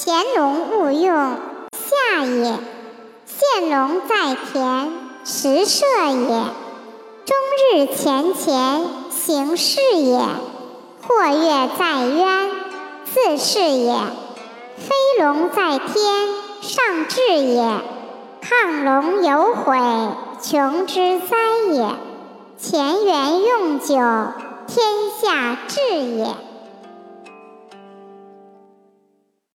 潜龙勿用，下也；现龙在田，食射也。终日潜潜，行事也；或跃在渊，自是也。飞龙在天，上至也；亢龙有悔，穷之灾也。前元用久，天下治也。